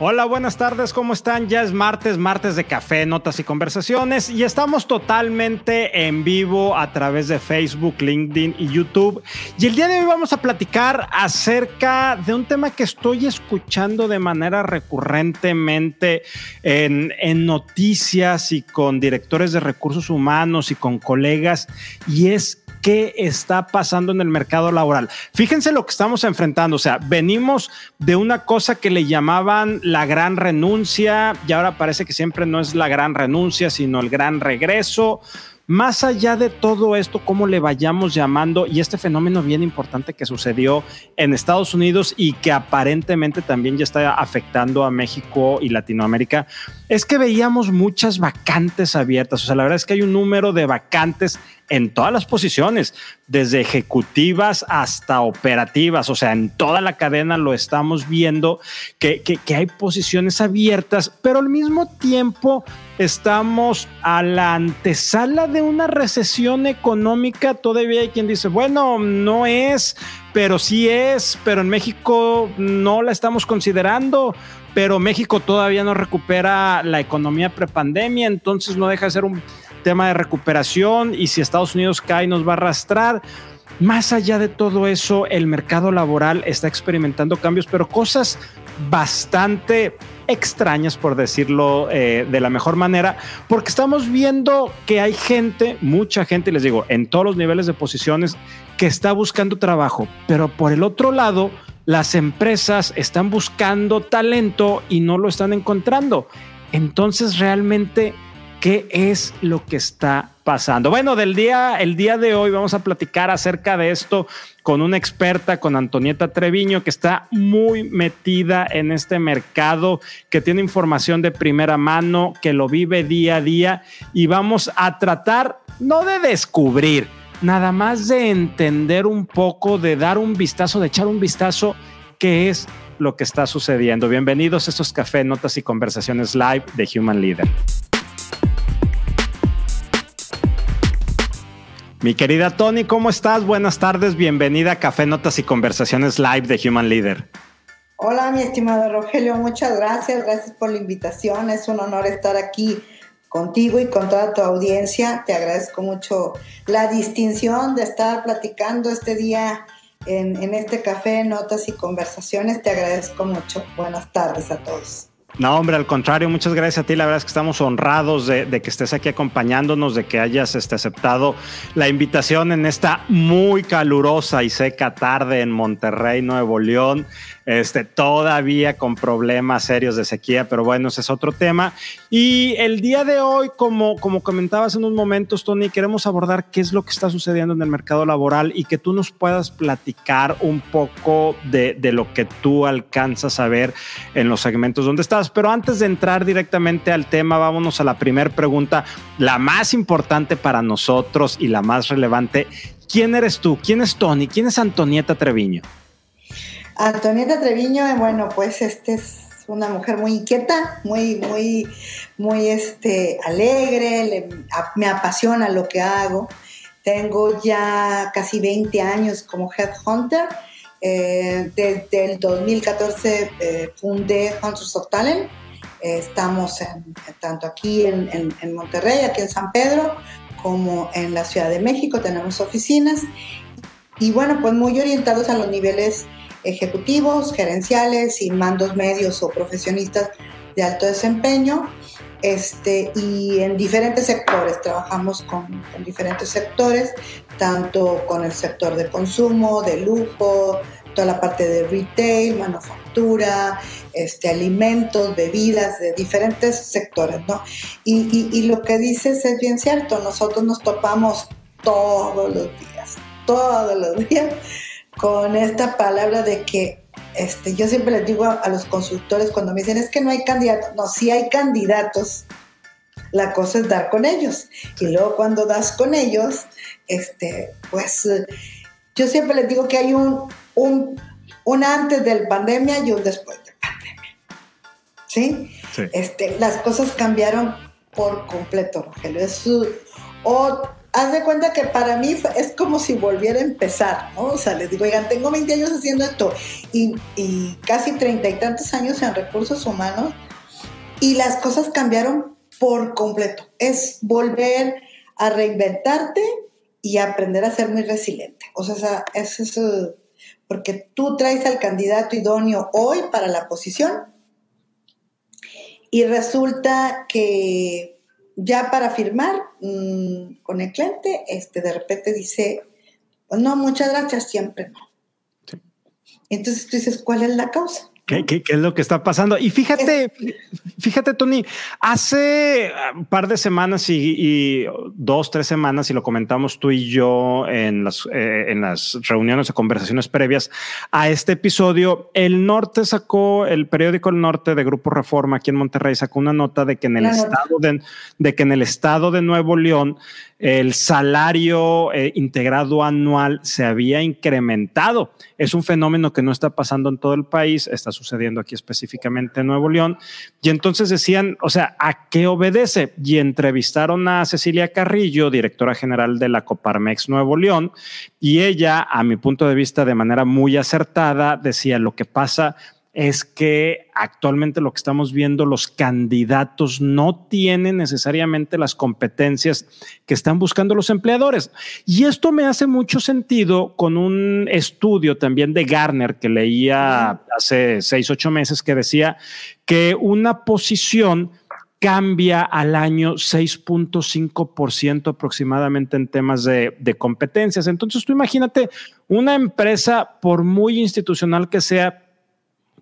Hola, buenas tardes, ¿cómo están? Ya es martes, martes de café, notas y conversaciones y estamos totalmente en vivo a través de Facebook, LinkedIn y YouTube. Y el día de hoy vamos a platicar acerca de un tema que estoy escuchando de manera recurrentemente en, en noticias y con directores de recursos humanos y con colegas y es qué está pasando en el mercado laboral. Fíjense lo que estamos enfrentando, o sea, venimos de una cosa que le llamaban la gran renuncia y ahora parece que siempre no es la gran renuncia, sino el gran regreso más allá de todo esto, cómo le vayamos llamando, y este fenómeno bien importante que sucedió en Estados Unidos y que aparentemente también ya está afectando a México y Latinoamérica, es que veíamos muchas vacantes abiertas. O sea, la verdad es que hay un número de vacantes en todas las posiciones, desde ejecutivas hasta operativas, o sea, en toda la cadena lo estamos viendo, que, que, hay posiciones abiertas, pero al mismo tiempo estamos a la antesala de una recesión económica. Todavía hay quien dice, bueno, no es, pero sí es, pero en México no la estamos considerando pero México todavía no recupera la economía prepandemia, entonces no deja de ser un tema de recuperación y si Estados Unidos cae nos va a arrastrar. Más allá de todo eso, el mercado laboral está experimentando cambios, pero cosas bastante extrañas, por decirlo eh, de la mejor manera, porque estamos viendo que hay gente, mucha gente, les digo, en todos los niveles de posiciones, que está buscando trabajo, pero por el otro lado, las empresas están buscando talento y no lo están encontrando. Entonces, realmente ¿Qué es lo que está pasando? Bueno, del día, el día de hoy vamos a platicar acerca de esto con una experta, con Antonieta Treviño, que está muy metida en este mercado, que tiene información de primera mano, que lo vive día a día y vamos a tratar no de descubrir, nada más de entender un poco, de dar un vistazo, de echar un vistazo qué es lo que está sucediendo. Bienvenidos a estos café, notas y conversaciones live de Human Leader. Mi querida Tony, ¿cómo estás? Buenas tardes, bienvenida a Café Notas y Conversaciones Live de Human Leader. Hola, mi estimado Rogelio, muchas gracias, gracias por la invitación, es un honor estar aquí contigo y con toda tu audiencia. Te agradezco mucho la distinción de estar platicando este día en, en este café, notas y conversaciones. Te agradezco mucho. Buenas tardes a todos. No, hombre, al contrario, muchas gracias a ti. La verdad es que estamos honrados de, que estés aquí acompañándonos, de que hayas este, aceptado la invitación en esta muy calurosa y seca tarde en Monterrey, Nuevo León este, todavía con problemas serios de sequía, pero bueno, ese es otro tema. Y el día de hoy, como, como comentabas en unos momentos, Tony, queremos abordar qué es lo que está sucediendo en el mercado laboral y que tú nos puedas platicar un poco de, de lo que tú alcanzas a ver en los segmentos donde estás. Pero antes de entrar directamente al tema, vámonos a la primera pregunta, la más importante para nosotros y la más relevante. ¿Quién eres tú? ¿Quién es Tony? ¿Quién es Antonieta Treviño? Antonieta Treviño, eh, bueno, pues este es una mujer muy inquieta, muy, muy, muy este, alegre, me apasiona lo que hago. Tengo ya casi 20 años como headhunter. Eh, desde el 2014 eh, fundé Hunters of Talent. estamos tanto aquí en, en Monterrey, aquí en San Pedro, como en la Ciudad de México. Tenemos oficinas. Y bueno, pues muy orientados a los niveles ejecutivos, gerenciales y mandos medios o profesionistas de alto desempeño. Este, y en diferentes sectores, trabajamos con, diferentes sectores, tanto con el sector de consumo, de lujo, toda la parte de retail, manufactura, este, alimentos, bebidas, de diferentes sectores, ¿no? Y, y lo que dices es bien cierto, nosotros nos topamos todos los días, todos los días con esta palabra de que este, yo siempre les digo a, los consultores cuando me dicen es que no hay candidatos, no, sí hay candidatos, la cosa es dar con ellos. Y luego cuando das con ellos, este, pues yo siempre les digo que hay un, un, un antes del pandemia y un después de pandemia. ¿Sí? Este, las cosas cambiaron por completo, Rogelio. Es haz de cuenta que para mí es como si volviera a empezar, ¿no? O sea, les digo, oigan, tengo 20 años haciendo esto y, y casi treinta y tantos años en recursos humanos y las cosas cambiaron por completo. Es volver a reinventarte y aprender a ser muy resiliente. O sea, eso es porque tú traes al candidato idóneo hoy para la posición y resulta que ya para firmar mm, con el cliente, este, de repente dice, no, muchas gracias, siempre no. Entonces tú dices, ¿cuál es la causa? ¿Qué, es lo que está pasando? Y fíjate, fíjate, Tony, hace un par de semanas y, dos, tres semanas, y lo comentamos tú y yo en las, eh, en las reuniones o conversaciones previas a este episodio, el Norte sacó, el periódico El Norte de Grupo Reforma aquí en Monterrey sacó una nota de que en el estado de, de que en el estado de Nuevo León el salario eh, integrado anual se había incrementado. Es un fenómeno que no está pasando en todo el país, está sucediendo aquí específicamente en Nuevo León. Y entonces decían, o sea, ¿a qué obedece? Y entrevistaron a Cecilia Carrillo, directora general de la Coparmex Nuevo León, y ella, a mi punto de vista, de manera muy acertada, decía lo que pasa es que actualmente lo que estamos viendo, los candidatos no tienen necesariamente las competencias que están buscando los empleadores. Y esto me hace mucho sentido con un estudio también de Garner que leía hace seis, ocho meses que decía que una posición cambia al año 6.5% aproximadamente en temas de, de, competencias. Entonces tú imagínate una empresa, por muy institucional que sea,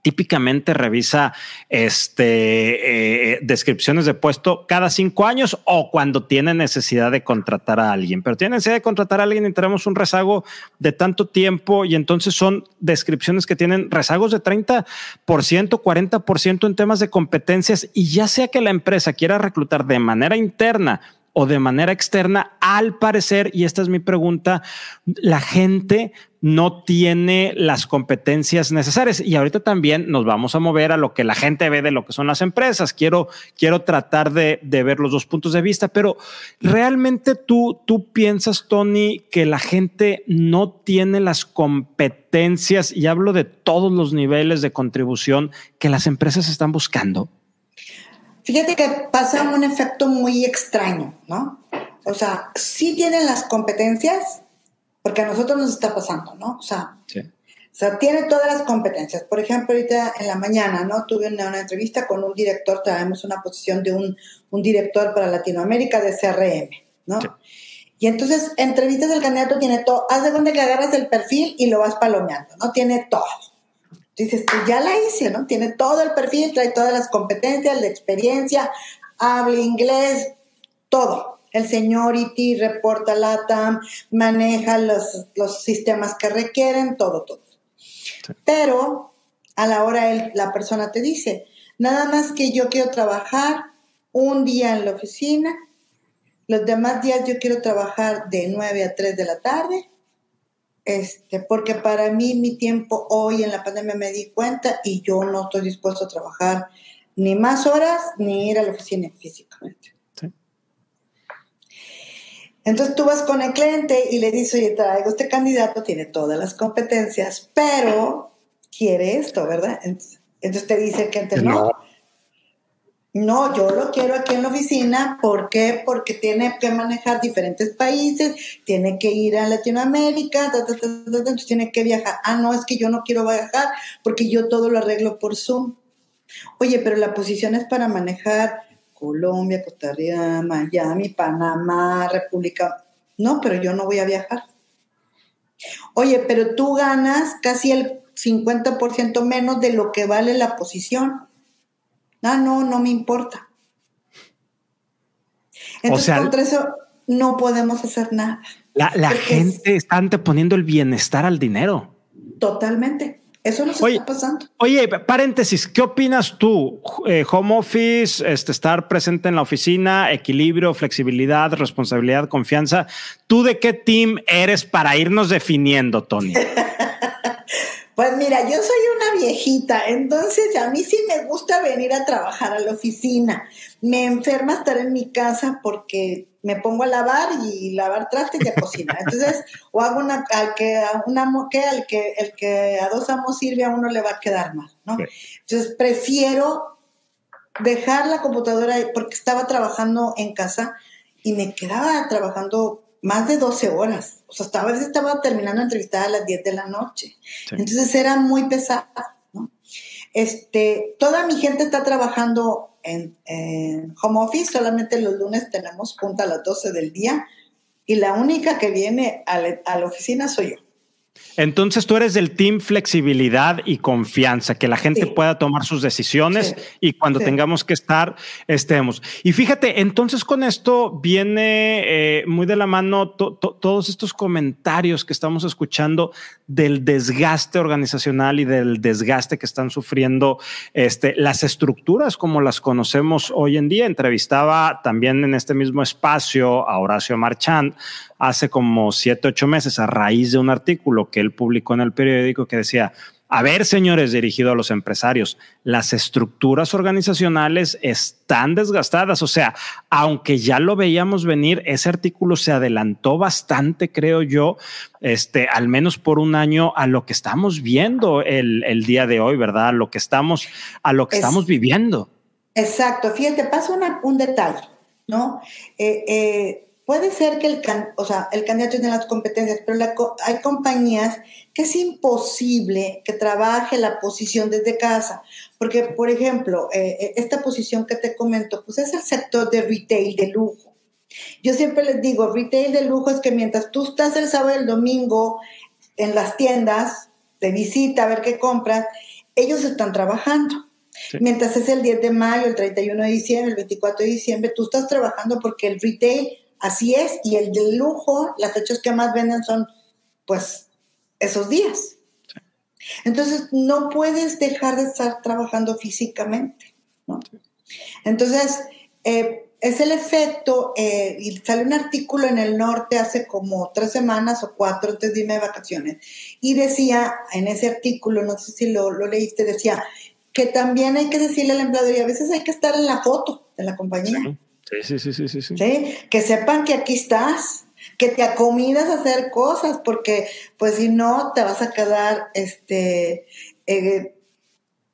típicamente revisa este, eh, descripciones de puesto cada cinco años o cuando tiene necesidad de contratar a alguien. Pero tiene necesidad de contratar a alguien y tenemos un rezago de tanto tiempo y entonces son descripciones que tienen rezagos de 30%, 40% en temas de competencias y ya sea que la empresa quiera reclutar de manera interna o de manera externa, al parecer, y esta es mi pregunta, la gente no tiene las competencias necesarias. Y ahorita también nos vamos a mover a lo que la gente ve de lo que son las empresas. Quiero, quiero tratar de, ver los dos puntos de vista, pero realmente tú, tú piensas, Tony, que la gente no tiene las competencias, y hablo de todos los niveles de contribución que las empresas están buscando. Fíjate que pasa un efecto muy extraño, ¿no? O sea, sí tienen las competencias, porque a nosotros nos está pasando, ¿no? O sea, o sea, tiene todas las competencias. Por ejemplo, ahorita en la mañana, ¿no? Tuve una, entrevista con un director, traemos una posición de un, un, director para Latinoamérica de CRM, ¿no? Y entonces, entrevistas al candidato, tiene todo. Haz de cuenta que agarras el perfil y lo vas palomeando, ¿no? Tiene todo. Dices, pues ya la hice, ¿no? Tiene todo el perfil, trae todas las competencias, la experiencia, habla inglés, todo el seniority, reporta LATAM, maneja los, sistemas que requieren, todo, todo. Pero a la hora la persona te dice, nada más que yo quiero trabajar un día en la oficina, los demás días yo quiero trabajar de 9 a 3 de la tarde, este, porque para mí mi tiempo hoy en la pandemia me di cuenta y yo no estoy dispuesto a trabajar ni más horas ni ir a la oficina físicamente. Entonces tú vas con el cliente y le dices, oye, traigo este candidato, tiene todas las competencias, pero quiere esto, ¿verdad? Entonces, te dice el cliente, no. No, yo lo quiero aquí en la oficina. ¿Por qué? Porque tiene que manejar diferentes países, tiene que ir a Latinoamérica, entonces tiene que viajar. Ah, no, es que yo no quiero viajar porque yo todo lo arreglo por Zoom. Oye, pero la posición es para manejar Colombia, Costa Rica, Miami, Panamá, República. No, pero yo no voy a viajar. Oye, pero tú ganas casi el 50% menos de lo que vale la posición. Ah, no, no me importa. Entonces, contra eso no podemos hacer nada. La, gente está anteponiendo el bienestar al dinero. Totalmente. Eso no se está pasando. Oye, paréntesis, ¿qué opinas tú? Eh, home office, este, estar presente en la oficina, equilibrio, flexibilidad, responsabilidad, confianza. ¿Tú de qué team eres para irnos definiendo, Tony? pues mira, yo soy una viejita, entonces a mí sí me gusta venir a trabajar a la oficina. Me enferma estar en mi casa porque me pongo a lavar y lavar trastes y a cocinar. Entonces, o hago una, al que a una que al que el que a dos amos sirve a uno le va a quedar mal, ¿no? Entonces, prefiero dejar la computadora porque estaba trabajando en casa y me quedaba trabajando más de 12 horas. O sea, hasta a veces estaba terminando la entrevista a las 10 de la noche. Entonces era muy pesado, ¿no? Este, toda mi gente está trabajando en, home office, solamente los lunes tenemos junta a las 12 del día y la única que viene a la oficina soy yo. Entonces tú eres del team flexibilidad y confianza, que la gente pueda tomar sus decisiones y cuando tengamos que estar, estemos. Y fíjate, entonces con esto viene eh, muy de la mano todos estos comentarios que estamos escuchando del desgaste organizacional y del desgaste que están sufriendo este, las estructuras como las conocemos hoy en día. Entrevistaba también en este mismo espacio a Horacio Marchand hace como siete, ocho meses a raíz de un artículo que él publicó en el periódico que decía, a ver, señores, dirigido a los empresarios, las estructuras organizacionales están desgastadas. O sea, aunque ya lo veíamos venir, ese artículo se adelantó bastante, creo yo, este, al menos por un año a lo que estamos viendo el, día de hoy, ¿verdad? A lo que estamos, a lo que estamos viviendo. Exacto. Fíjate, pasa un detalle, ¿no? eh, eh Puede ser que el, o sea, el candidato tiene las competencias, pero hay compañías que es imposible que trabaje la posición desde casa. Porque, por ejemplo, eh, eh, esta posición que te comento, pues es el sector de retail de lujo. Yo siempre les digo, retail de lujo es que mientras tú estás el sábado y el domingo en las tiendas de visita a ver qué compras, ellos están trabajando. Mientras es el 10 de mayo, el 31 de diciembre, el 24 de diciembre, tú estás trabajando porque el retail Así es, y el de lujo, las fechas que más venden son, pues, esos días. Entonces, no puedes dejar de estar trabajando físicamente, ¿no? Entonces, eh, es el efecto, eh, y sale un artículo en el norte hace como tres semanas o cuatro antes de de vacaciones, y decía en ese artículo, no sé si lo, leíste, decía que también hay que decirle al empleador, y a veces hay que estar en la foto de la compañía. Sí, sí, sí, sí, sí. Que sepan que aquí estás, que te acomidas a hacer cosas, porque pues si no te vas a quedar, este, eh,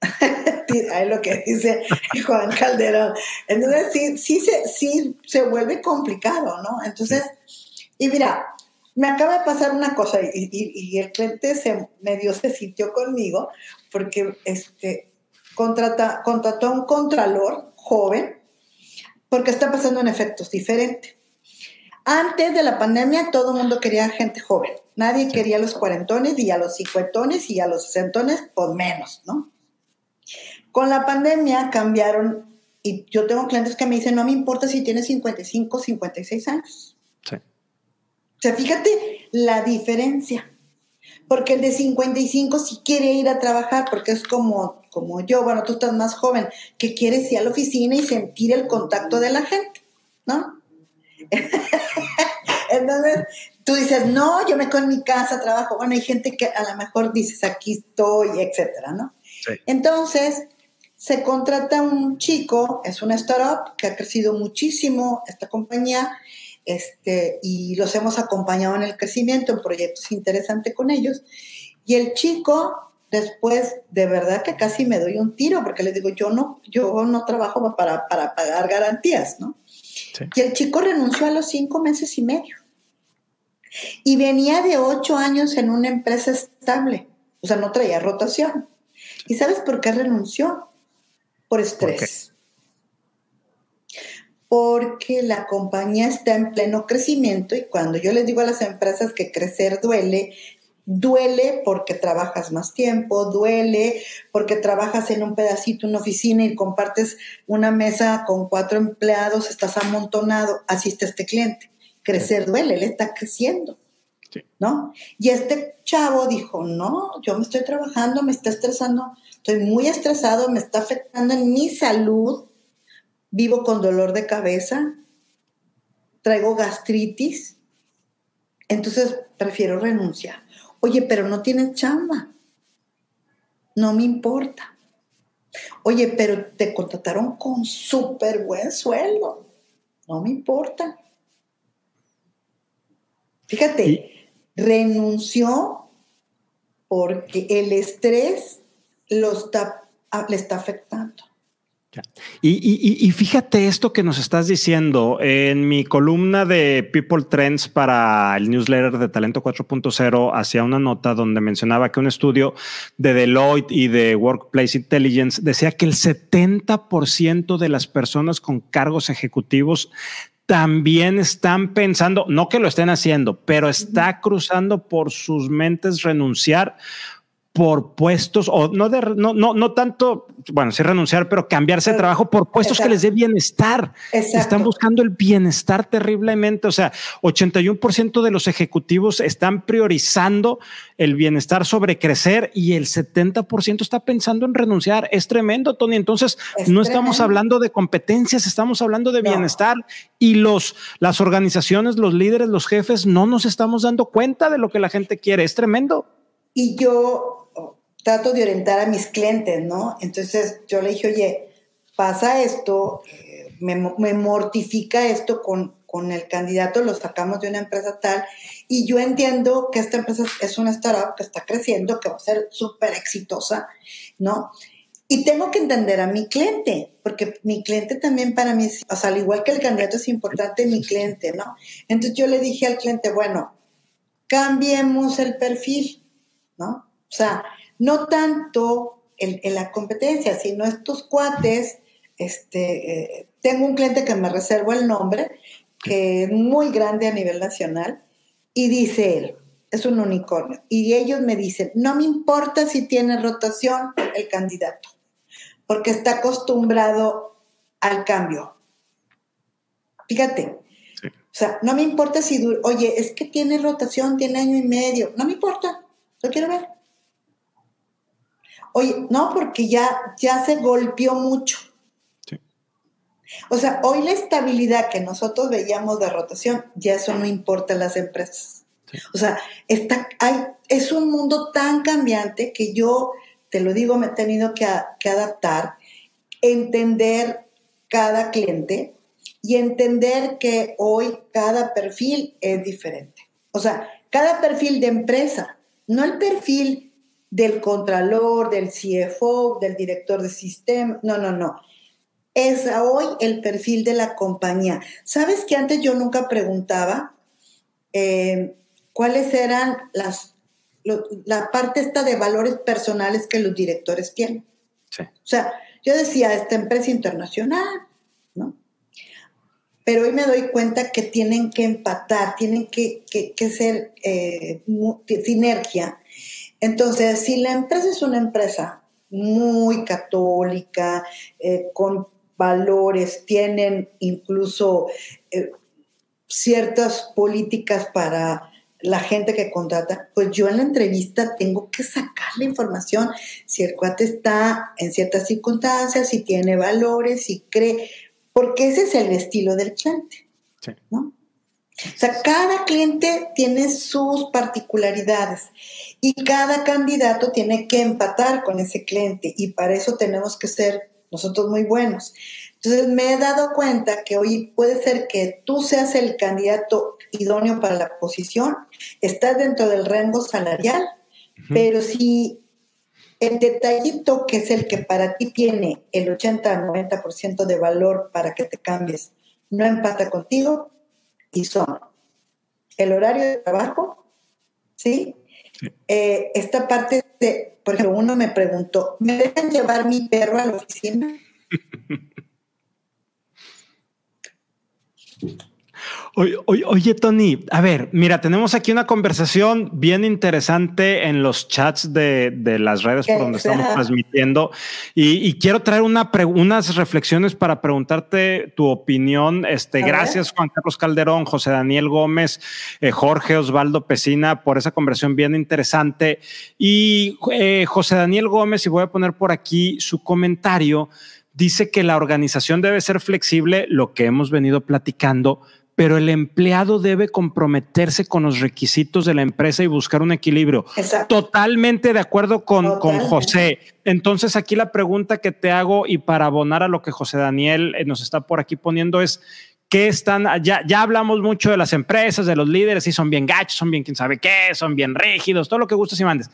ahí lo que dice Juan Calderón. Entonces sí, sí, se, sí se vuelve complicado, ¿no? Entonces, y mira, me acaba de pasar una cosa y, y, el cliente se medio se sintió conmigo porque este, contrata, contrató a un contralor joven porque está pasando en efectos diferentes. Antes de la pandemia todo el mundo quería gente joven. Nadie quería a los cuarentones y a los cincuentones y a los sesentones, por menos, ¿no? Con la pandemia cambiaron y yo tengo clientes que me dicen, no me importa si tienes 55, 56 años. Sí. O sea, fíjate la diferencia. Porque el de 55 sí quiere ir a trabajar porque es como como yo, bueno, tú estás más joven, que quieres ir a la oficina y sentir el contacto de la gente, ¿no? Entonces, tú dices, no, yo me quedo en mi casa, trabajo. Bueno, hay gente que a lo mejor dices, aquí estoy, etcétera, ¿no? Entonces, se contrata un chico, es una startup que ha crecido muchísimo, esta compañía, este, y los hemos acompañado en el crecimiento, en proyectos interesantes con ellos. Y el chico después de verdad que casi me doy un tiro porque les digo, yo no, yo no trabajo para, pagar garantías, ¿no? Y el chico renunció a los cinco meses y medio. Y venía de ocho años en una empresa estable, o sea, no traía rotación. ¿Y sabes por qué renunció? Por estrés. Porque la compañía está en pleno crecimiento y cuando yo les digo a las empresas que crecer duele, Duele porque trabajas más tiempo, duele porque trabajas en un pedacito, una oficina y compartes una mesa con cuatro empleados, estás amontonado, así está este cliente. Crecer duele, él está creciendo. ¿No? Y este chavo dijo, no, yo me estoy trabajando, me está estresando, estoy muy estresado, me está afectando en mi salud, vivo con dolor de cabeza, traigo gastritis, entonces prefiero renunciar. Oye, pero no tienes chamba. No me importa. Oye, pero te contrataron con súper buen sueldo. No me importa. Fíjate, renunció porque el estrés lo está, le está afectando. Y, fíjate esto que nos estás diciendo. En mi columna de People Trends para el newsletter de Talento 4.0, hacía una nota donde mencionaba que un estudio de Deloitte y de Workplace Intelligence decía que el 70% de las personas con cargos ejecutivos también están pensando, no que lo estén haciendo, pero está cruzando por sus mentes renunciar por puestos o no, de, no, no, no tanto, bueno, sí renunciar, pero cambiarse de trabajo por puestos que les dé bienestar. Están buscando el bienestar terriblemente. O sea, 81% de los ejecutivos están priorizando el bienestar sobre crecer y el 70% está pensando en renunciar. Es tremendo, Tony. Entonces, no estamos hablando de competencias, estamos hablando de bienestar y los, las organizaciones, los líderes, los jefes, no nos estamos dando cuenta de lo que la gente quiere. Es tremendo. Y yo trato de orientar a mis clientes, ¿no? Entonces yo le dije, oye, pasa esto, eh, me, mortifica esto con, con el candidato, lo sacamos de una empresa tal, y yo entiendo que esta empresa es una startup que está creciendo, que va a ser súper exitosa, ¿no? Y tengo que entender a mi cliente, porque mi cliente también para mí, o sea, al igual que el candidato es importante, mi cliente, ¿no? Entonces yo le dije al cliente, bueno, cambiemos el perfil, ¿no? O sea, no tanto en, la competencia, sino estos cuates, este, eh, tengo un cliente que me reservo el nombre, que es muy grande a nivel nacional, y dice él, es un unicornio, y ellos me dicen, no me importa si tiene rotación el candidato, porque está acostumbrado al cambio. Fíjate, o sea, no me importa si, oye, es que tiene rotación, tiene año y medio, no me importa, lo quiero ver. Oye, no, porque ya, ya se golpeó mucho. O sea, hoy la estabilidad que nosotros veíamos de rotación, ya eso no importa en las empresas. O sea, está, hay, es un mundo tan cambiante que yo, te lo digo, me he tenido que, que adaptar, entender cada cliente y entender que hoy cada perfil es diferente. O sea, cada perfil de empresa, no el perfil del contralor, del CFO, del director de sistema. No, no, no. Es hoy el perfil de la compañía. ¿Sabes que antes yo nunca preguntaba eh, cuáles eran las, la parte esta de valores personales que los directores tienen? Sí. O sea, yo decía, esta empresa internacional. Pero hoy me doy cuenta que tienen que empatar, tienen que, ser eh, sinergia. Entonces, si la empresa es una empresa muy católica, eh, con valores, tienen incluso eh, ciertas políticas para la gente que contrata, pues yo en la entrevista tengo que sacar la información. Si el cuate está en ciertas circunstancias, si tiene valores, si cree, porque ese es el estilo del cliente. ¿no? O sea, cada cliente tiene sus particularidades y cada candidato tiene que empatar con ese cliente y para eso tenemos que ser nosotros muy buenos. Entonces me he dado cuenta que hoy puede ser que tú seas el candidato idóneo para la posición, estás dentro del rango salarial, pero si el detallito que es el que para ti tiene el 80-90% de valor para que te cambies no empata contigo, y son el horario de trabajo, ¿sí? Eh, esta parte de, por ejemplo, uno me preguntó, ¿me dejan llevar mi perro a la oficina? Oye, Tony, a ver, mira, tenemos aquí una conversación bien interesante en los chats de, las redes por donde estamos transmitiendo y, quiero traer una unas reflexiones para preguntarte tu opinión. Este, gracias, Juan Carlos Calderón, José Daniel Gómez, eh, Jorge Osvaldo Pesina, por esa conversación bien interesante. Y eh, José Daniel Gómez, y voy a poner por aquí su comentario, dice que la organización debe ser flexible, lo que hemos venido platicando pero el empleado debe comprometerse con los requisitos de la empresa y buscar un equilibrio. Totalmente de acuerdo con, con, José. Entonces aquí la pregunta que te hago y para abonar a lo que José Daniel eh, nos está por aquí poniendo es, ¿Qué están? Ya, ya hablamos mucho de las empresas, de los líderes, y son bien gachos, son bien quién sabe qué, son bien rígidos, todo lo que gustas y mandes.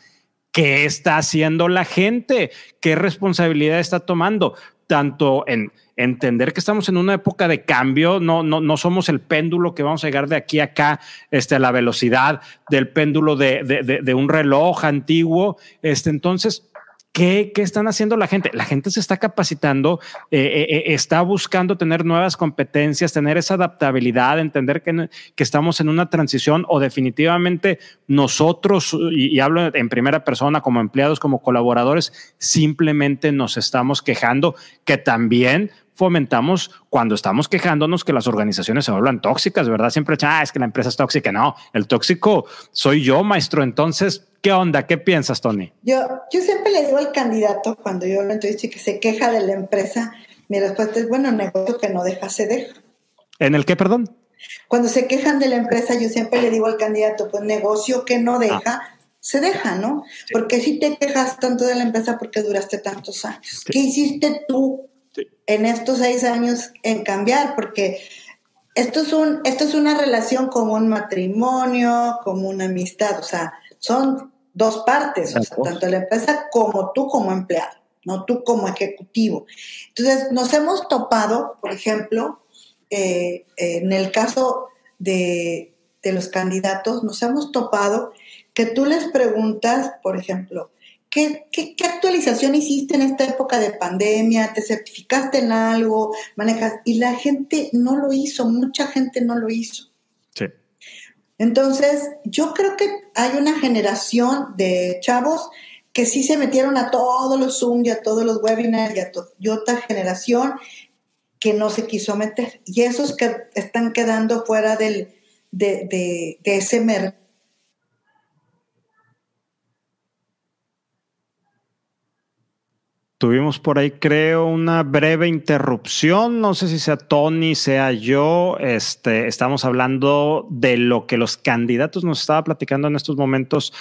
¿Qué está haciendo la gente? ¿Qué responsabilidad está tomando? Tanto en entender que estamos en una época de cambio, no, no, no somos el péndulo que vamos a llegar de aquí a acá este, a la velocidad del péndulo de, de, un reloj antiguo. Este, entonces, ¿Qué, ¿Qué, están haciendo la gente? La gente se está capacitando, eh, eh, eh, está buscando tener nuevas competencias, tener esa adaptabilidad, entender que, que estamos en una transición o definitivamente nosotros, y, hablo en primera persona como empleados, como colaboradores, simplemente nos estamos quejando que también fomentamos cuando estamos quejándonos que las organizaciones se vuelvan tóxicas, ¿verdad? Siempre, ah, es que la empresa es tóxica. No, el tóxico soy yo, maestro. Entonces, ¿qué onda? ¿Qué piensas, Tony? Yo, yo siempre le digo al candidato cuando yo lo entrevisto y que se queja de la empresa, mi respuesta es, bueno, negocio que no deja, se deja. ¿En el qué, perdón? Cuando se quejan de la empresa, yo siempre le digo al candidato, pues negocio que no deja, ah se deja, ¿no? Sí. Porque si te quejas tanto de la empresa porque duraste tantos años. Sí. ¿Qué hiciste tú sí. en estos seis años en cambiar? Porque esto es, un, esto es una relación como un matrimonio, como una amistad, o sea, son dos partes, o sea, tanto la empresa como tú como empleado, no tú como ejecutivo. Entonces, nos hemos topado, por ejemplo, eh, en el caso de, de los candidatos, nos hemos topado que tú les preguntas, por ejemplo, ¿qué, qué, qué actualización hiciste en esta época de pandemia? ¿Te certificaste en algo? ¿Manejas? Y la gente no lo hizo, mucha gente no lo hizo. Sí. Entonces, yo creo que hay una generación de chavos que sí se metieron a todos los Zoom y a todos los webinars y, a y otra generación que no se quiso meter. Y esos que están quedando fuera del, de, de, de ese mercado Tuvimos por ahí, creo, una breve interrupción. No sé si sea Tony, sea yo. Este, estamos hablando de lo que los candidatos nos estaba platicando en estos momentos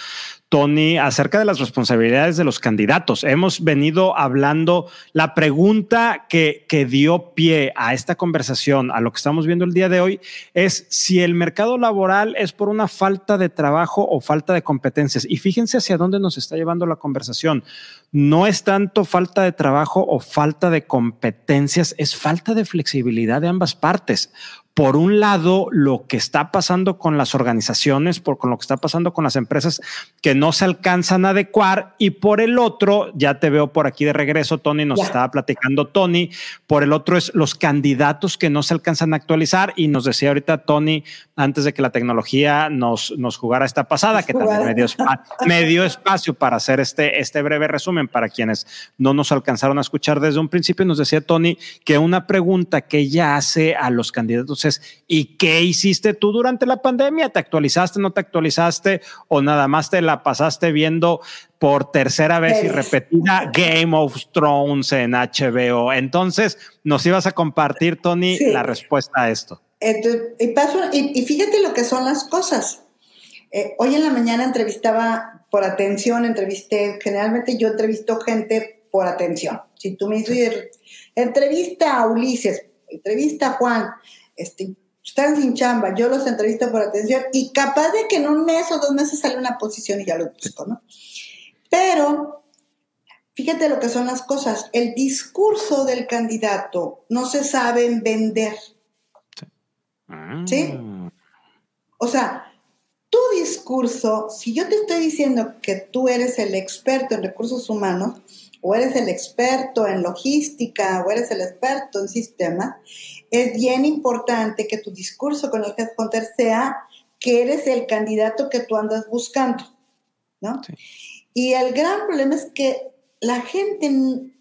Tony, acerca de las responsabilidades de los candidatos. Hemos venido hablando, la pregunta que, que, dio pie a esta conversación, a lo que estamos viendo el día de hoy, es si el mercado laboral es por una falta de trabajo o falta de competencias. Y fíjense hacia dónde nos está llevando la conversación. No es tanto falta de trabajo o falta de competencias, es falta de flexibilidad de ambas partes por un lado, lo que está pasando con las organizaciones, por con lo que está pasando con las empresas que no se alcanzan a adecuar, y por el otro, ya te veo por aquí de regreso, Tony, nos yeah. estaba platicando Tony, por el otro es los candidatos que no se alcanzan a actualizar, y nos decía ahorita Tony, antes de que la tecnología nos, nos jugara esta pasada, que también me dio, me dio espacio para hacer este, este breve resumen para quienes no nos alcanzaron a escuchar desde un principio, nos decía Tony que una pregunta que ella hace a los candidatos entonces, ¿y qué hiciste tú durante la pandemia? ¿Te actualizaste, no te actualizaste o nada más te la pasaste viendo por tercera vez y repetida Game of Thrones en HBO? Entonces, nos ibas a compartir, Tony, sí. la respuesta a esto. Entonces, y, paso, y, y, fíjate lo que son las cosas. Eh, hoy en la mañana entrevistaba por atención, entrevisté, generalmente yo entrevisto gente por atención. Si tú me dices, entrevista a Ulises, entrevista a Juan, este, están sin chamba, yo los entrevisto por atención y capaz de que en un mes o dos meses sale una posición y ya lo busco, ¿no? Pero fíjate lo que son las cosas, el discurso del candidato no se sabe vender. ¿Sí? O sea, tu discurso, si yo te estoy diciendo que tú eres el experto en recursos humanos, o eres el experto en logística, o eres el experto en sistemas, es bien importante que tu discurso con el headhunter sea que eres el candidato que tú andas buscando, ¿no? Sí. Y el gran problema es que la gente,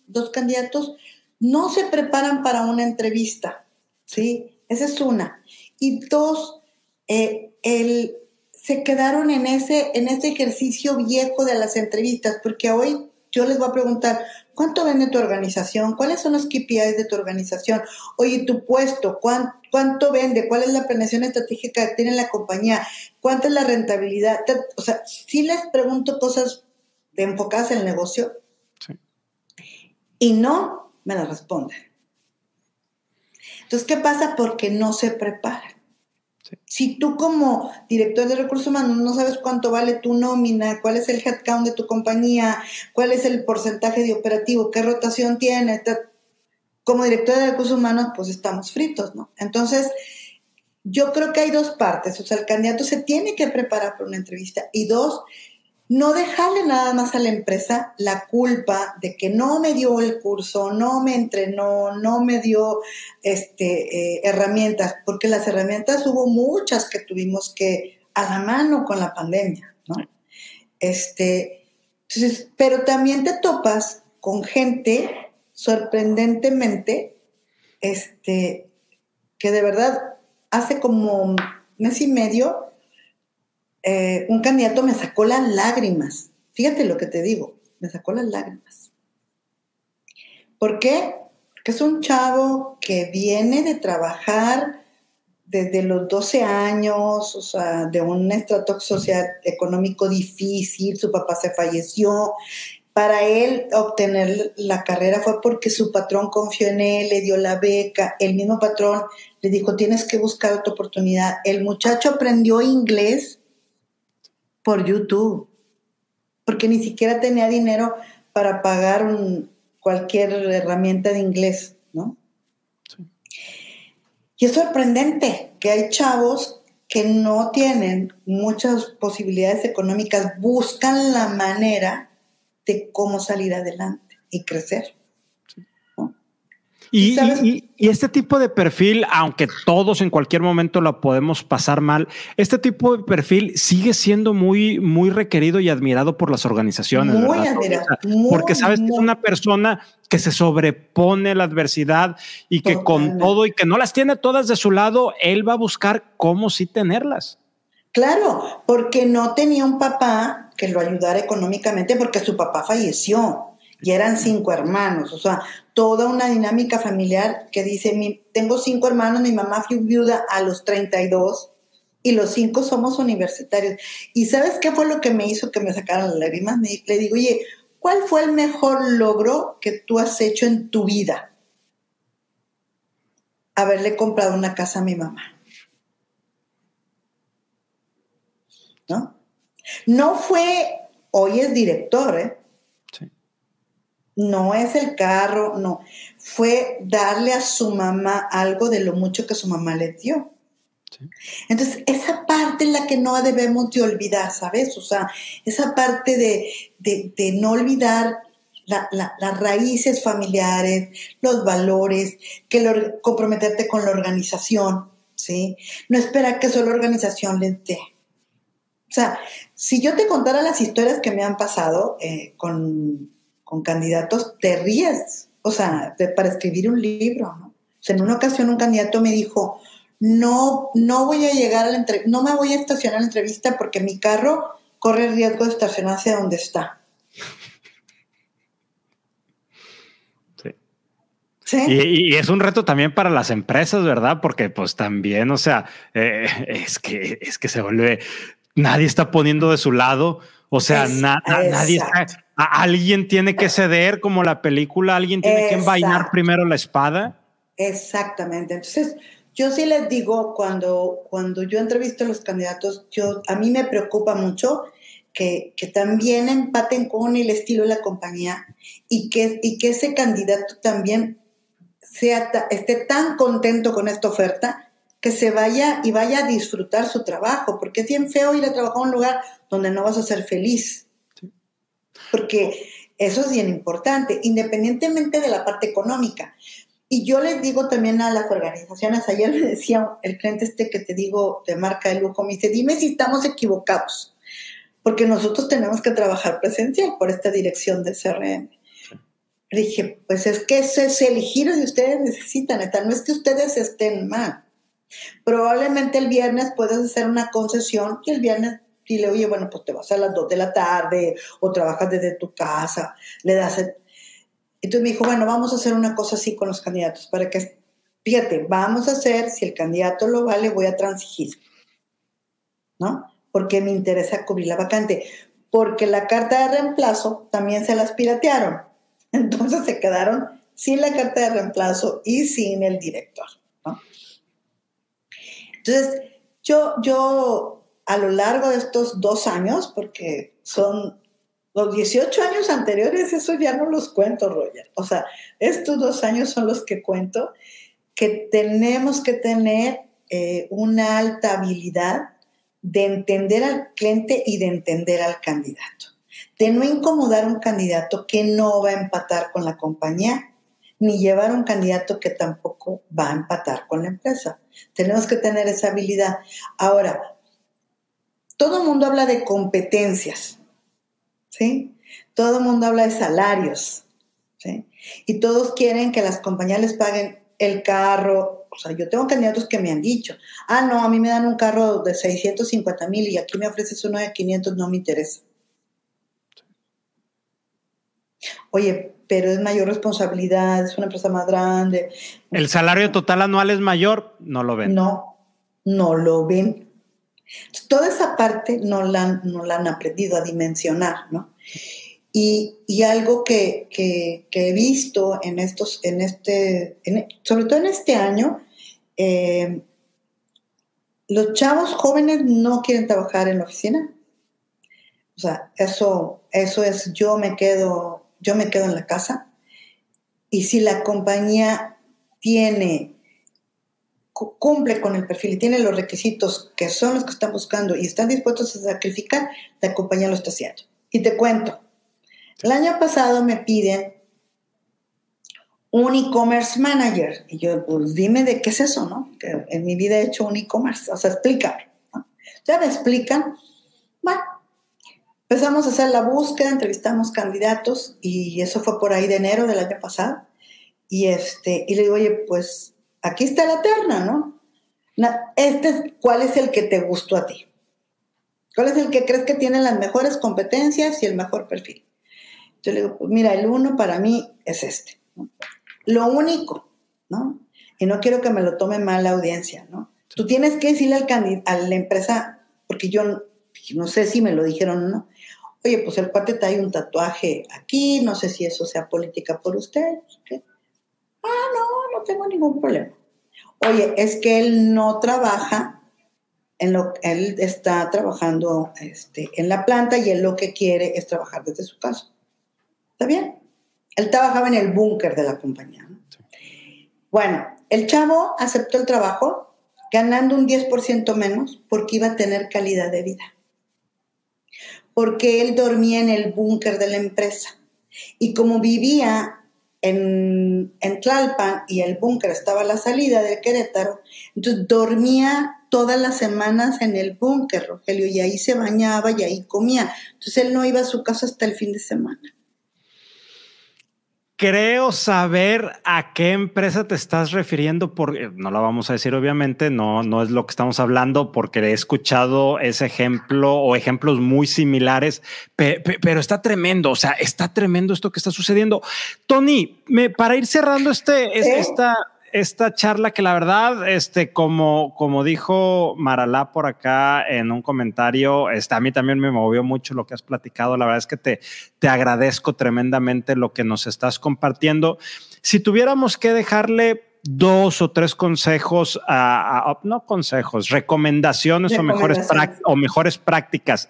los candidatos, no se preparan para una entrevista, ¿sí? Esa es una. Y dos, eh, el, se quedaron en ese, en ese ejercicio viejo de las entrevistas, porque hoy yo les voy a preguntar, ¿cuánto vende tu organización? ¿Cuáles son los KPIs de tu organización? Oye, tu puesto, ¿cuánto, cuánto vende? ¿Cuál es la planeación estratégica que tiene la compañía? ¿Cuánta es la rentabilidad? O sea, sí les pregunto cosas de enfocadas en el negocio sí. y no me las responden. Entonces, ¿qué pasa? Porque no se preparan. Si tú como director de recursos humanos no sabes cuánto vale tu nómina, cuál es el headcount de tu compañía, cuál es el porcentaje de operativo, qué rotación tiene, como director de recursos humanos, pues estamos fritos, ¿no? Entonces, yo creo que hay dos partes. O sea, el candidato se tiene que preparar para una entrevista y dos, no dejarle nada más a la empresa la culpa de que no me dio el curso, no me entrenó, no me dio este, eh, herramientas, porque las herramientas hubo muchas que tuvimos que a la mano con la pandemia, ¿no? Este, pero también te topas con gente sorprendentemente, este, que de verdad hace como mes y medio eh, un candidato me sacó las lágrimas. Fíjate lo que te digo, me sacó las lágrimas. ¿Por qué? Porque es un chavo que viene de trabajar desde los 12 años, o sea, de un estrato social económico difícil, su papá se falleció. Para él obtener la carrera fue porque su patrón confió en él, le dio la beca, el mismo patrón le dijo, tienes que buscar otra oportunidad. El muchacho aprendió inglés por YouTube, porque ni siquiera tenía dinero para pagar cualquier herramienta de inglés, ¿no? Y es sorprendente que hay chavos que no tienen muchas posibilidades económicas, buscan la manera de cómo salir adelante y crecer. Y, este tipo de perfil, aunque todos en cualquier momento lo podemos pasar mal, este tipo de perfil sigue siendo muy, muy requerido y admirado por las organizaciones. Muy admirado. porque sabes que es una persona que se sobrepone a la adversidad y que con todo y que no las tiene todas de su lado, él va a buscar cómo sí tenerlas. Claro, porque no tenía un papá que lo ayudara económicamente porque su papá falleció y eran cinco hermanos, o sea, toda una dinámica familiar que dice, tengo cinco hermanos, mi mamá fue viuda a los 32 y los cinco somos universitarios. ¿Y sabes qué fue lo que me hizo que me sacaran las lágrimas? le digo, oye, ¿cuál fue el mejor logro que tú has hecho en tu vida? Haberle comprado una casa a mi mamá. ¿No? No fue, hoy es director, ¿eh? No es el carro, no. Fue darle a su mamá algo de lo mucho que su mamá le dio. Entonces, esa parte es la que no debemos de olvidar, ¿sabes? O sea, esa parte de, no olvidar las raíces familiares, los valores, que comprometerte con la organización, ¿sí? No esperar que solo la organización les dé. O sea, si yo te contara las historias que me han pasado eh, con con candidatos, te ríes, o sea, para escribir un libro, ¿no? O sea, en una ocasión un candidato me dijo, no, no voy a llegar a la entrevista, no me voy a estacionar a la entrevista porque mi carro corre el riesgo de estacionarse donde está. Sí. ¿Sí? Y, es un reto también para las empresas, ¿verdad? Porque pues también, o sea, eh, es, que, es que se vuelve, nadie está poniendo de su lado, o sea, nadie está, alguien tiene que ceder como la película, alguien tiene que envainar primero la espada. Exactamente. Entonces, yo sí les digo, cuando, cuando yo entrevisto a los candidatos, yo, a mí me preocupa mucho que, que, también empaten con el estilo de la compañía y que, y que ese candidato también sea, esté tan contento con esta oferta que se vaya y vaya a disfrutar su trabajo, porque es bien feo ir a trabajar a un lugar donde no vas a ser feliz porque eso es bien importante, independientemente de la parte económica. Y yo les digo también a las organizaciones, ayer me decía el cliente este que te digo de marca de lujo, me dice, dime si estamos equivocados, porque nosotros tenemos que trabajar presencial por esta dirección de CRM. Le dije, pues es que ese es el giro que ustedes necesitan, no es que ustedes estén mal. Probablemente el viernes puedas hacer una concesión y el viernes le oye, bueno, pues te vas a las 2 de la tarde o trabajas desde tu casa, le das... Entonces me dijo, bueno, vamos a hacer una cosa así con los candidatos para que, fíjate, vamos a hacer, si el candidato lo vale, voy a transigir, ¿no? Porque me interesa cubrir la vacante. Porque la carta de reemplazo también se las piratearon. Entonces se quedaron sin la carta de reemplazo y sin el director. Entonces, yo, yo a lo largo de estos dos años, porque son los 18 años anteriores, eso ya no los cuento, Roger. O sea, estos dos años son los que cuento, que tenemos que tener eh, una alta habilidad de entender al cliente y de entender al candidato. De no incomodar a un candidato que no va a empatar con la compañía, ni llevar a un candidato que tampoco va a empatar con la empresa. Tenemos que tener esa habilidad. Ahora, todo el mundo habla de competencias, ¿sí? Todo el mundo habla de salarios, ¿sí? Y todos quieren que las compañías les paguen el carro. O sea, yo tengo candidatos que me han dicho, ah, no, a mí me dan un carro de 650 mil y aquí me ofreces uno de 500, no me interesa. Oye, pero es mayor responsabilidad, es una empresa más grande. ¿El salario total anual es mayor? No lo ven. No, no lo ven. Toda esa parte no la, no la han aprendido a dimensionar, ¿no? Y, algo que, he visto en estos, en este, sobre todo en este año, eh, los chavos jóvenes no quieren trabajar en la oficina. O sea, eso, eso es, yo me quedo, yo me quedo en la casa. Y si la compañía tiene cumple con el perfil y tiene los requisitos que son los que están buscando y están dispuestos a sacrificar, la compañía lo está haciendo. Y te cuento, el año pasado me piden un e-commerce manager. Y yo, pues dime de qué es eso, ¿no? Que en mi vida he hecho un e-commerce, o sea, explícame. Ya me explican. Bueno, empezamos a hacer la búsqueda, entrevistamos candidatos y eso fue por ahí de enero del año pasado. Y, este, y le digo, oye, pues aquí está la terna, ¿no? Este, ¿Cuál es el que te gustó a ti? ¿Cuál es el que crees que tiene las mejores competencias y el mejor perfil? Yo le digo, pues mira, el uno para mí es este. Lo único, ¿no? Y no quiero que me lo tome mal la audiencia, ¿no? Tú tienes que decirle al a la empresa, porque yo no sé si me lo dijeron o no, oye, pues el cuate trae un tatuaje aquí, no sé si eso sea política por usted. Ah, no, no tengo ningún problema. Oye, es que él no trabaja en lo él está trabajando este, en la planta y él lo que quiere es trabajar desde su casa. ¿Está bien? Él trabajaba en el búnker de la compañía. Bueno, el chavo aceptó el trabajo ganando un 10% menos porque iba a tener calidad de vida. Porque él dormía en el búnker de la empresa. Y como vivía en, Tlalpan y el búnker estaba a la salida de Querétaro, entonces dormía todas las semanas en el búnker, Rogelio, y ahí se bañaba y ahí comía. Entonces él no iba a su casa hasta el fin de semana. Creo saber a qué empresa te estás refiriendo, porque no la vamos a decir obviamente, no, no es lo que estamos hablando, porque he escuchado ese ejemplo o ejemplos muy similares, pero está tremendo, o sea, está tremendo esto que está sucediendo. Tony, me, para ir cerrando este, esta, esta charla que la verdad, este, como, como dijo Maralá por acá en un comentario, este, a mí también me movió mucho lo que has platicado. La verdad es que te, te agradezco tremendamente lo que nos estás compartiendo. Si tuviéramos que dejarle dos o tres consejos, a, no consejos, recomendaciones, O, mejores o mejores prácticas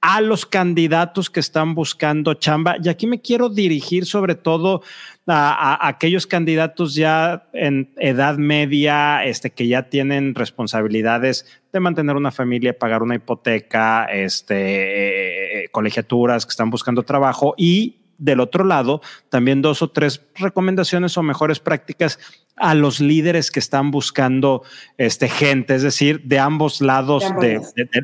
a los candidatos que están buscando chamba. Y aquí me quiero dirigir sobre todo a, aquellos candidatos ya en edad media, este, que ya tienen responsabilidades de mantener una familia, pagar una hipoteca, este, eh, colegiaturas, que están buscando trabajo y del otro lado, también dos o tres recomendaciones o mejores prácticas a los líderes que están buscando este, gente, es decir, de ambos lados de,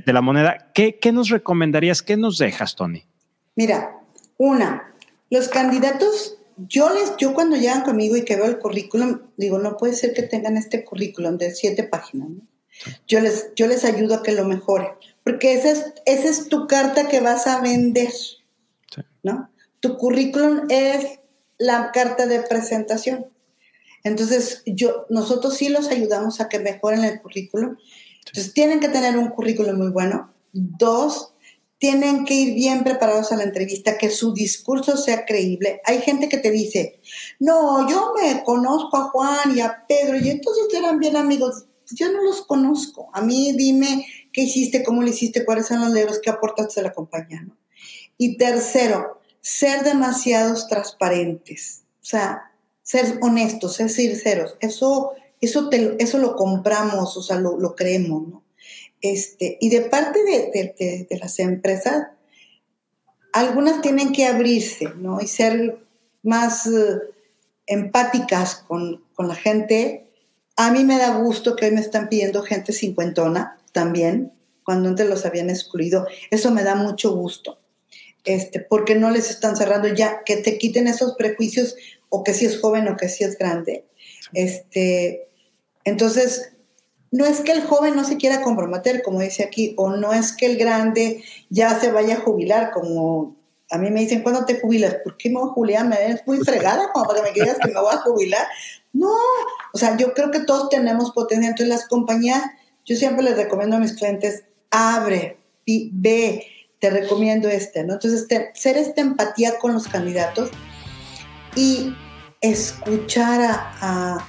la moneda. ¿Qué, nos recomendarías? ¿Qué nos dejas, Tony? Mira, una, los candidatos, yo les, yo cuando llegan conmigo y que veo el currículum, digo, no puede ser que tengan este currículum de siete páginas. Yo, les, yo les ayudo a que lo mejore, porque esa es, esa es tu carta que vas a vender, ¿no? Tu currículum es la carta de presentación. Entonces, yo, nosotros sí los ayudamos a que mejoren el currículum. Entonces, tienen que tener un currículum muy bueno. Dos, tienen que ir bien preparados a la entrevista, que su discurso sea creíble. Hay gente que te dice, no, yo me conozco a Juan y a Pedro y entonces eran bien amigos. Yo no los conozco. A mí dime qué hiciste, cómo lo hiciste, cuáles son los logros, qué aportaste a la compañía. Y tercero, ser demasiados transparentes. O sea, ser honestos, ser sinceros. Eso, eso, eso lo compramos, o sea, lo, lo creemos, ¿no? Este, y de parte de, las empresas, algunas tienen que abrirse, ¿no? Y ser más eh, empáticas con, la gente. A mí me da gusto que hoy me están pidiendo gente cincuentona también, cuando antes los habían excluido. Eso me da mucho gusto, este, porque no les están cerrando ya, que te quiten esos prejuicios o que si es joven o que si es grande. Este, entonces, no es que el joven no se quiera comprometer, como dice aquí, o no es que el grande ya se vaya a jubilar, como a mí me dicen, ¿cuándo te jubilas? ¿Por qué me voy a jubilar? ¿Me ves muy fregada como para que me digas que me voy a jubilar? No, o sea, yo creo que todos tenemos potencia. Entonces las compañías, yo siempre les recomiendo a mis clientes, abre, ve, te recomiendo este, ¿no? Entonces, ser esta empatía con los candidatos y escuchar a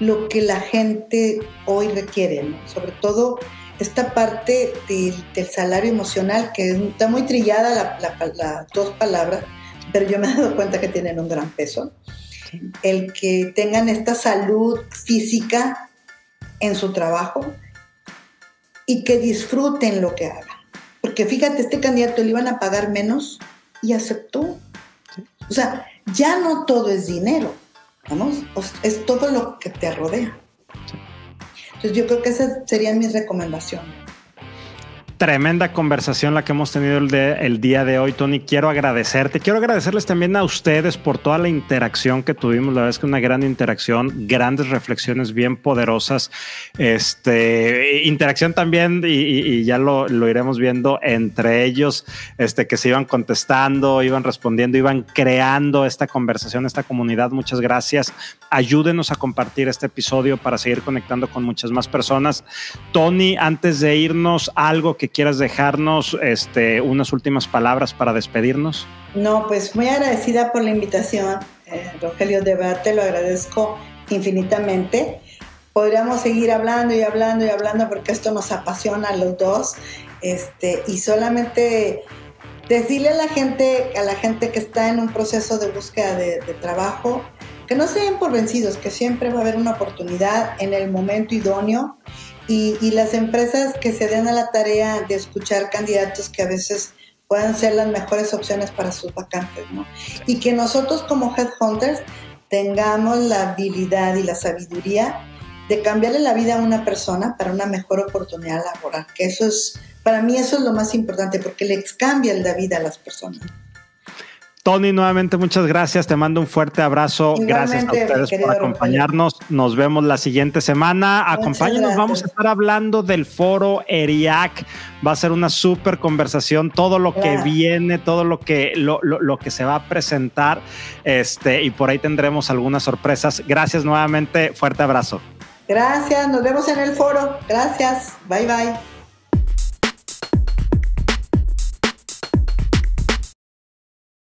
lo que la gente hoy requiere, sobre todo esta parte del, salario emocional, que está muy trillada las dos palabras, pero yo me he dado cuenta que tienen un gran peso. El que tengan esta salud física en su trabajo y que disfruten lo que hagan. Porque fíjate, este candidato le iban a pagar menos y aceptó. O sea, ya no todo es dinero Vamos, es todo lo que te rodea. Entonces yo creo que esa sería mi recomendación. Tremenda conversación la que hemos tenido el, día de hoy, Tony. Quiero agradecerte. Quiero agradecerles también a ustedes por toda la interacción que tuvimos. La verdad es que una gran interacción, grandes reflexiones bien poderosas. Este, interacción también, y, ya lo, lo, iremos viendo entre ellos, este, que se iban contestando, iban respondiendo, iban creando esta conversación, esta comunidad. Muchas gracias. Ayúdenos a compartir este episodio para seguir conectando con muchas más personas. Tony, antes de irnos, algo que quieras dejarnos, este, unas últimas palabras para despedirnos. No, pues muy agradecida por la invitación, eh, Rogelio, de verdad te lo agradezco infinitamente. Podríamos seguir hablando y hablando y hablando porque esto nos apasiona a los dos. Este, y solamente decirle a la gente, a la gente que está en un proceso de búsqueda de, de trabajo, que no se den por vencidos, que siempre va a haber una oportunidad en el momento idóneo y, las empresas que se den a la tarea de escuchar candidatos que a veces puedan ser las mejores opciones para sus vacantes, ¿no? Y que nosotros como headhunters tengamos la habilidad y la sabiduría de cambiarle la vida a una persona para una mejor oportunidad laboral, que eso es, para mí eso es lo más importante, porque les cambia la vida a las personas. Tony, nuevamente muchas gracias. Te mando un fuerte abrazo. gracias a ustedes por acompañarnos. Nos vemos la siguiente semana. Acompáñenos. Vamos a estar hablando del foro ERIAC. Va a ser una súper conversación. Todo lo que viene, todo lo que, lo, lo, que se va a presentar. Este, y por ahí tendremos algunas sorpresas. Gracias nuevamente. Fuerte abrazo. Gracias. Nos vemos en el foro. Gracias. Bye bye.